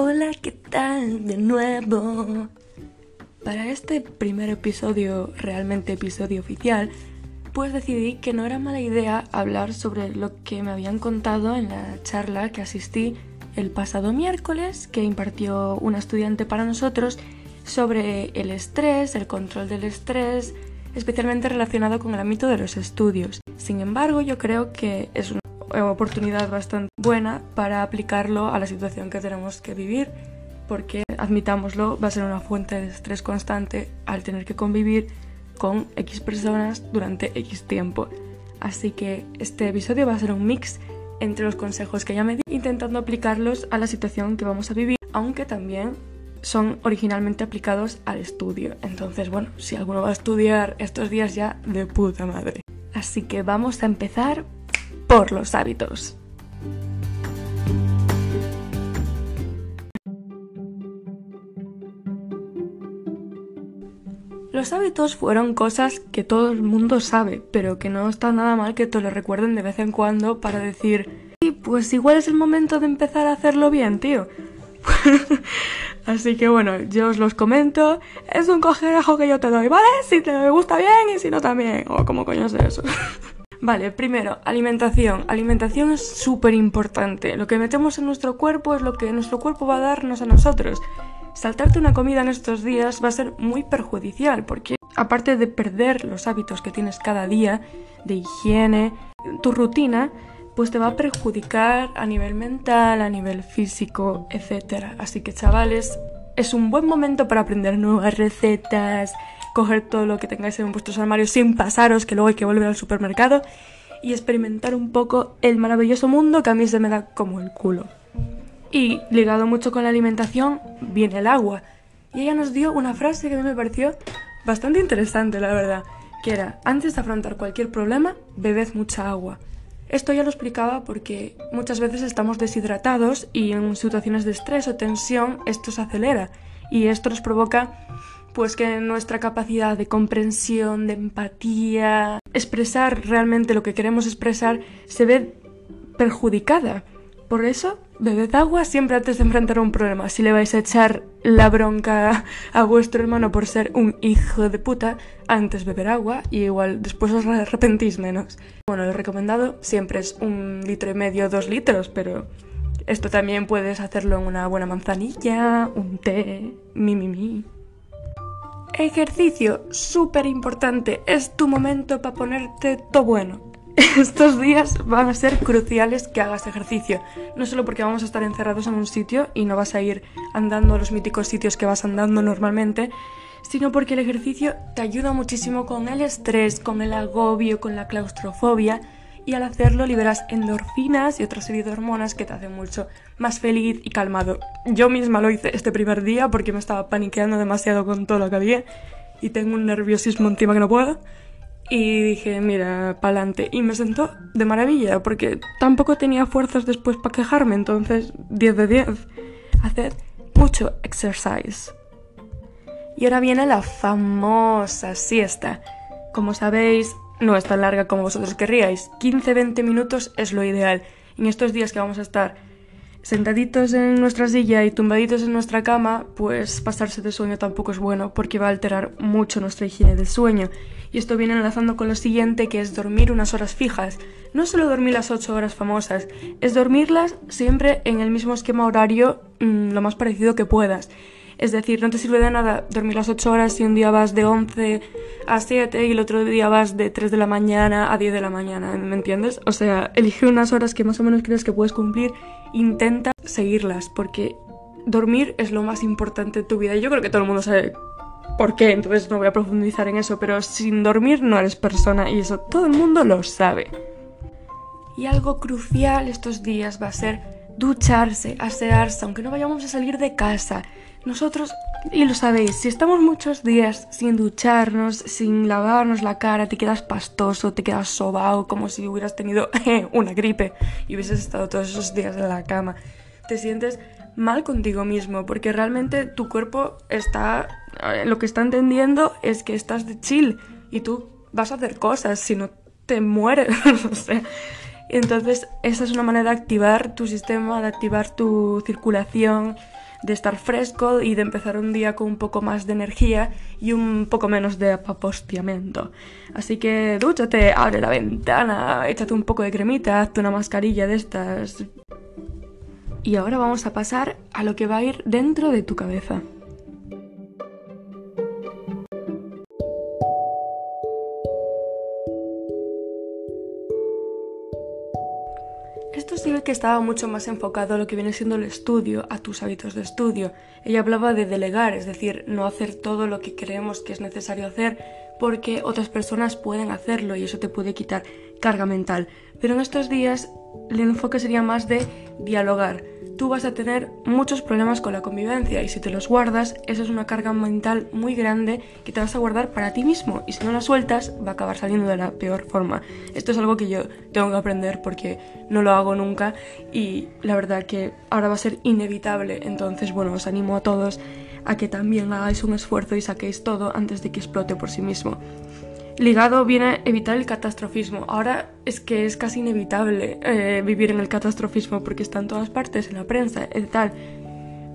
Hola, ¿qué tal de nuevo? Para este primer episodio, realmente episodio oficial, pues decidí que no era mala idea hablar sobre lo que me habían contado en la charla que asistí el pasado miércoles, que impartió una estudiante para nosotros sobre el estrés, el control del estrés, especialmente relacionado con el ámbito de los estudios. Sin embargo, yo creo que es una oportunidad bastante buena para aplicarlo a la situación que tenemos que vivir, porque, admitámoslo, va a ser una fuente de estrés constante al tener que convivir con X personas durante X tiempo. Así que este episodio va a ser un mix entre los consejos que ya me di, intentando aplicarlos a la situación que vamos a vivir, aunque también son originalmente aplicados al estudio. Entonces, bueno, si alguno va a estudiar estos días ya, de puta madre. Así que vamos a empezar por los hábitos. Los hábitos fueron cosas que todo el mundo sabe, pero que no está nada mal que te lo recuerden de vez en cuando para decir, y pues igual es el momento de empezar a hacerlo bien, tío. Así que bueno, yo os los comento. Es un cogerejo que yo te doy, ¿vale? Si te gusta bien y si no también. O como coño es eso. Vale, primero, alimentación. Alimentación es súper importante. Lo que metemos en nuestro cuerpo es lo que nuestro cuerpo va a darnos a nosotros. Saltarte una comida en estos días va a ser muy perjudicial porque aparte de perder los hábitos que tienes cada día de higiene, tu rutina, pues te va a perjudicar a nivel mental, a nivel físico, etc. Así que chavales, es un buen momento para aprender nuevas recetas, coger todo lo que tengáis en vuestros armarios sin pasaros, que luego hay que volver al supermercado, y experimentar un poco el maravilloso mundo que a mí se me da como el culo. Y ligado mucho con la alimentación, viene el agua. Y ella nos dio una frase que a mí me pareció bastante interesante, la verdad, que era, antes de afrontar cualquier problema, bebed mucha agua. Esto ya lo explicaba porque muchas veces estamos deshidratados y en situaciones de estrés o tensión esto se acelera y esto nos provoca pues que nuestra capacidad de comprensión, de empatía, expresar realmente lo que queremos expresar se ve perjudicada. Por eso, bebed agua siempre antes de enfrentar un problema. Si le vais a echar la bronca a vuestro hermano por ser un hijo de puta, antes beber agua y igual después os arrepentís menos. Bueno, lo recomendado siempre es un litro y medio, dos litros, pero esto también puedes hacerlo en una buena manzanilla, un té, mi, mi, mi. Ejercicio, súper importante, es tu momento para ponerte todo bueno. estos días van a ser cruciales que hagas ejercicio. No solo porque vamos a estar encerrados en un sitio y no vas a ir andando a los míticos sitios que vas andando normalmente, sino porque el ejercicio te ayuda muchísimo con el estrés, con el agobio, con la claustrofobia y al hacerlo liberas endorfinas y otra serie de hormonas que te hacen mucho más feliz y calmado. Yo misma lo hice este primer día porque me estaba paniqueando demasiado con todo lo que había y tengo un nerviosismo encima que no puedo. Y dije, mira, pa'lante. Y me sentó de maravilla, porque tampoco tenía fuerzas después para quejarme, entonces 10 de 10. Haced mucho exercise. Y ahora viene la famosa siesta. Como sabéis, no es tan larga como vosotros querríais. 15-20 minutos es lo ideal. En estos días que vamos a estar sentaditos en nuestra silla y tumbaditos en nuestra cama, pues pasarse de sueño tampoco es bueno porque va a alterar mucho nuestra higiene del sueño. Y esto viene enlazando con lo siguiente, que es dormir unas horas fijas. No solo dormir las 8 horas famosas, es dormirlas siempre en el mismo esquema horario mm, lo más parecido que puedas. Es decir, no te sirve de nada dormir las 8 horas si un día vas de 11 a 7 y el otro día vas de 3 de la mañana a 10 de la mañana, ¿me entiendes? O sea, elige unas horas que más o menos crees que puedes cumplir, intenta seguirlas, porque dormir es lo más importante de tu vida. Y yo creo que todo el mundo sabe por qué, entonces no voy a profundizar en eso, pero sin dormir no eres persona y eso todo el mundo lo sabe. Y algo crucial estos días va a ser ducharse, asearse, aunque no vayamos a salir de casa. Nosotros, y lo sabéis, si estamos muchos días sin ducharnos, sin lavarnos la cara, te quedas pastoso, te quedas sobao, como si hubieras tenido una gripe y hubieses estado todos esos días en la cama. Te sientes mal contigo mismo, porque realmente tu cuerpo está, eh, lo que está entendiendo es que estás de chill y tú vas a hacer cosas, si no te mueres, o sea. Entonces, esa es una manera de activar tu sistema, de activar tu circulación, de estar fresco y de empezar un día con un poco más de energía y un poco menos de apostiamiento. Así que dúchate, abre la ventana, échate un poco de cremita, hazte una mascarilla de estas. Y ahora vamos a pasar a lo que va a ir dentro de tu cabeza. Estaba mucho más enfocado a lo que viene siendo el estudio, a tus hábitos de estudio. Ella hablaba de delegar, es decir, no hacer todo lo que creemos que es necesario hacer porque otras personas pueden hacerlo y eso te puede quitar carga mental. Pero en estos días el enfoque sería más de dialogar tú vas a tener muchos problemas con la convivencia y si te los guardas, eso es una carga mental muy grande que te vas a guardar para ti mismo y si no la sueltas va a acabar saliendo de la peor forma. Esto es algo que yo tengo que aprender porque no lo hago nunca y la verdad que ahora va a ser inevitable, entonces bueno, os animo a todos a que también hagáis un esfuerzo y saquéis todo antes de que explote por sí mismo ligado viene evitar el catastrofismo. Ahora es que es casi inevitable eh, vivir en el catastrofismo porque está en todas partes, en la prensa, y tal.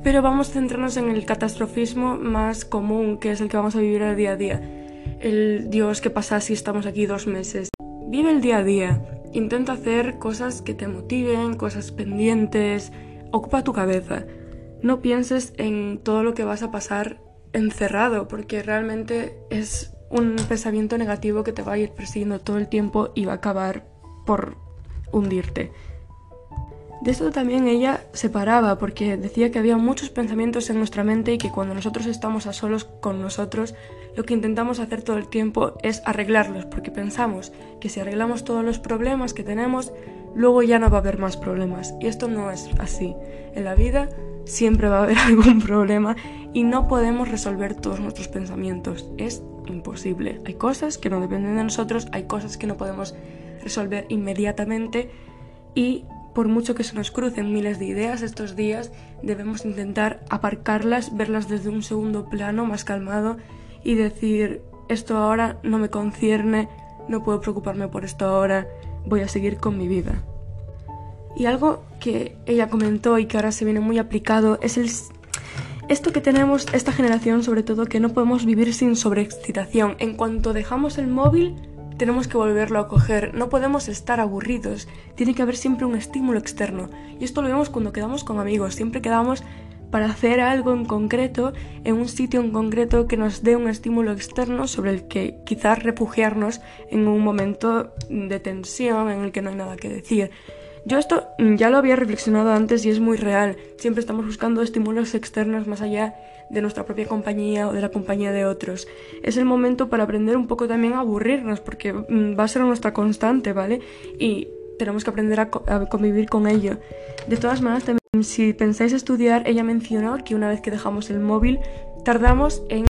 Pero vamos a centrarnos en el catastrofismo más común, que es el que vamos a vivir el día a día. El Dios, ¿qué pasa si estamos aquí dos meses? Vive el día a día. Intenta hacer cosas que te motiven, cosas pendientes. Ocupa tu cabeza. No pienses en todo lo que vas a pasar encerrado, porque realmente es un pensamiento negativo que te va a ir persiguiendo todo el tiempo y va a acabar por hundirte. De esto también ella se paraba porque decía que había muchos pensamientos en nuestra mente y que cuando nosotros estamos a solos con nosotros, lo que intentamos hacer todo el tiempo es arreglarlos, porque pensamos que si arreglamos todos los problemas que tenemos, luego ya no va a haber más problemas. Y esto no es así. En la vida siempre va a haber algún problema y no podemos resolver todos nuestros pensamientos. Es imposible. Hay cosas que no dependen de nosotros, hay cosas que no podemos resolver inmediatamente y por mucho que se nos crucen miles de ideas estos días, debemos intentar aparcarlas, verlas desde un segundo plano más calmado y decir, esto ahora no me concierne, no puedo preocuparme por esto ahora, voy a seguir con mi vida. Y algo que ella comentó y que ahora se viene muy aplicado es esto que tenemos esta generación sobre todo que no podemos vivir sin sobreexcitación. En cuanto dejamos el móvil tenemos que volverlo a coger, no podemos estar aburridos, tiene que haber siempre un estímulo externo. Y esto lo vemos cuando quedamos con amigos, siempre quedamos para hacer algo en concreto, en un sitio en concreto que nos dé un estímulo externo sobre el que quizás refugiarnos en un momento de tensión en el que no hay nada que decir. Yo esto ya lo había reflexionado antes y es muy real. Siempre estamos buscando estímulos externos más allá de nuestra propia compañía o de la compañía de otros. Es el momento para aprender un poco también a aburrirnos porque mm, va a ser nuestra constante, ¿vale? Y tenemos que aprender a, convivir con ello. De todas maneras, también, si pensáis estudiar, ella mencionó que una vez que dejamos el móvil, tardamos en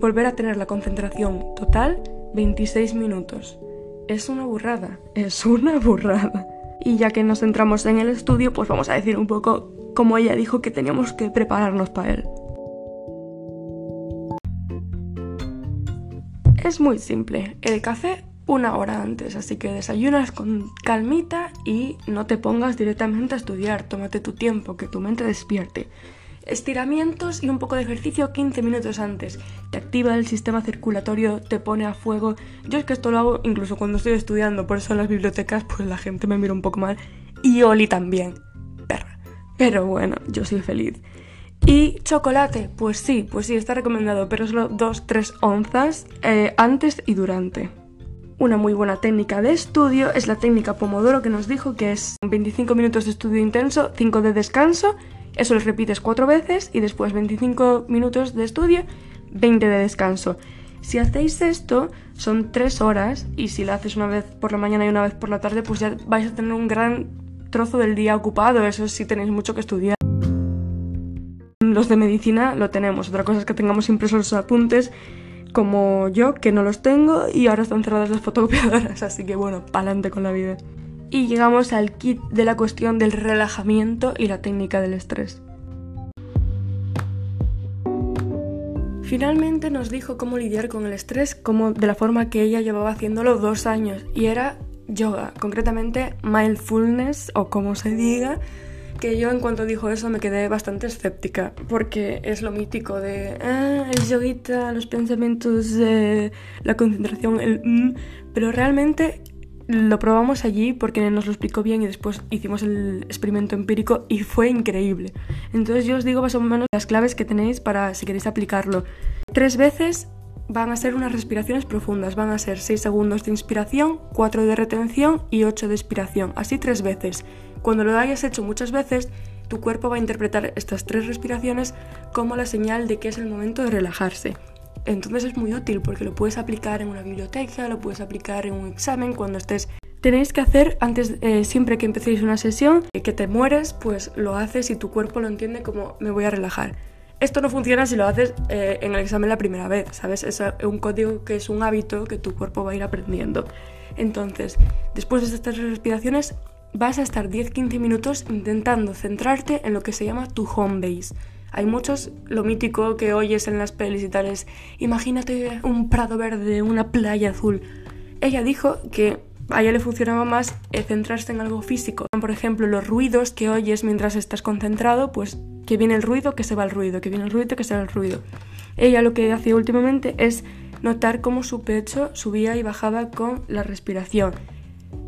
volver a tener la concentración total 26 minutos. Es una burrada, es una burrada. Y ya que nos centramos en el estudio, pues vamos a decir un poco cómo ella dijo que teníamos que prepararnos para él. Es muy simple, el café una hora antes, así que desayunas con calmita y no te pongas directamente a estudiar, tómate tu tiempo, que tu mente despierte estiramientos y un poco de ejercicio 15 minutos antes. Te activa el sistema circulatorio, te pone a fuego. Yo es que esto lo hago incluso cuando estoy estudiando, por eso en las bibliotecas pues la gente me mira un poco mal. Y Oli también, perra. Pero bueno, yo soy feliz. ¿Y chocolate? Pues sí, pues sí, está recomendado, pero solo 2-3 onzas eh, antes y durante. Una muy buena técnica de estudio es la técnica Pomodoro que nos dijo que es 25 minutos de estudio intenso, 5 de descanso eso lo repites cuatro veces y después 25 minutos de estudio, 20 de descanso. Si hacéis esto, son tres horas y si lo haces una vez por la mañana y una vez por la tarde, pues ya vais a tener un gran trozo del día ocupado. Eso sí tenéis mucho que estudiar. Los de medicina lo tenemos. Otra cosa es que tengamos impresos los apuntes como yo, que no los tengo y ahora están cerradas las fotocopiadoras. Así que bueno, pa'lante con la vida y llegamos al kit de la cuestión del relajamiento y la técnica del estrés. Finalmente nos dijo cómo lidiar con el estrés como de la forma que ella llevaba haciéndolo dos años y era yoga, concretamente mindfulness o como se diga, que yo en cuanto dijo eso me quedé bastante escéptica, porque es lo mítico de ah, el yoguita, los pensamientos, la concentración, el mm", pero realmente lo probamos allí porque nos lo explicó bien y después hicimos el experimento empírico y fue increíble. Entonces yo os digo más o menos las claves que tenéis para si queréis aplicarlo. Tres veces van a ser unas respiraciones profundas, van a ser 6 segundos de inspiración, 4 de retención y 8 de expiración, así tres veces. Cuando lo hayas hecho muchas veces, tu cuerpo va a interpretar estas tres respiraciones como la señal de que es el momento de relajarse. Entonces es muy útil porque lo puedes aplicar en una biblioteca, lo puedes aplicar en un examen cuando estés... Tenéis que hacer antes, eh, siempre que empecéis una sesión, que te mueres, pues lo haces y tu cuerpo lo entiende como me voy a relajar. Esto no funciona si lo haces eh, en el examen la primera vez, ¿sabes? Es un código que es un hábito que tu cuerpo va a ir aprendiendo. Entonces, después de estas respiraciones, vas a estar 10-15 minutos intentando centrarte en lo que se llama tu home base. Hay muchos, lo mítico que oyes en las pelis y tales, imagínate un prado verde, una playa azul. Ella dijo que a ella le funcionaba más centrarse en algo físico. Por ejemplo, los ruidos que oyes mientras estás concentrado, pues que viene el ruido, que se va el ruido, que viene el ruido, que se va el ruido. Ella lo que hacía últimamente es notar cómo su pecho subía y bajaba con la respiración.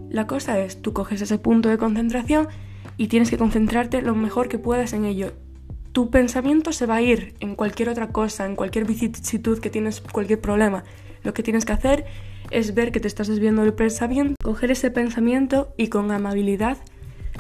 La cosa es, tú coges ese punto de concentración y tienes que concentrarte lo mejor que puedas en ello. Tu pensamiento se va a ir en cualquier otra cosa, en cualquier vicisitud que tienes, cualquier problema. Lo que tienes que hacer es ver que te estás desviando del pensamiento, coger ese pensamiento y con amabilidad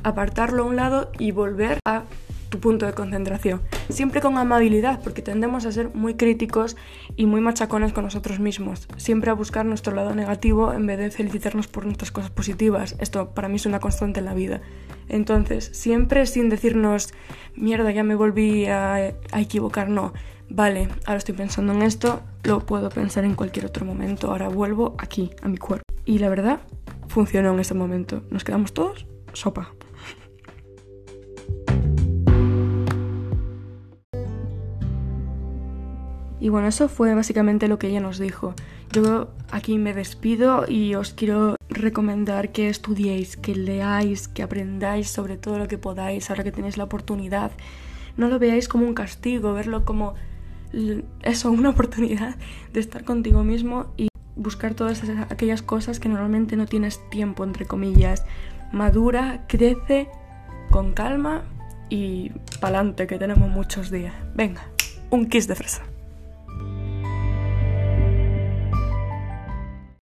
apartarlo a un lado y volver a tu punto de concentración. Siempre con amabilidad, porque tendemos a ser muy críticos y muy machacones con nosotros mismos. Siempre a buscar nuestro lado negativo en vez de felicitarnos por nuestras cosas positivas. Esto para mí es una constante en la vida. Entonces, siempre sin decirnos, mierda, ya me volví a, equivocar, no. Vale, ahora estoy pensando en esto, lo puedo pensar en cualquier otro momento, ahora vuelvo aquí, a mi cuerpo. Y la verdad, funcionó en ese momento. Nos quedamos todos sopa. Y bueno, eso fue básicamente lo que ella nos dijo. Yo aquí me despido y os quiero recomendar que estudiéis, que leáis, que aprendáis sobre todo lo que podáis ahora que tenéis la oportunidad. No lo veáis como un castigo, verlo como eso, una oportunidad de estar contigo mismo y buscar todas aquellas cosas que normalmente no tienes tiempo, entre comillas. Madura, crece con calma y pa'lante que tenemos muchos días. Venga, un kiss de fresa.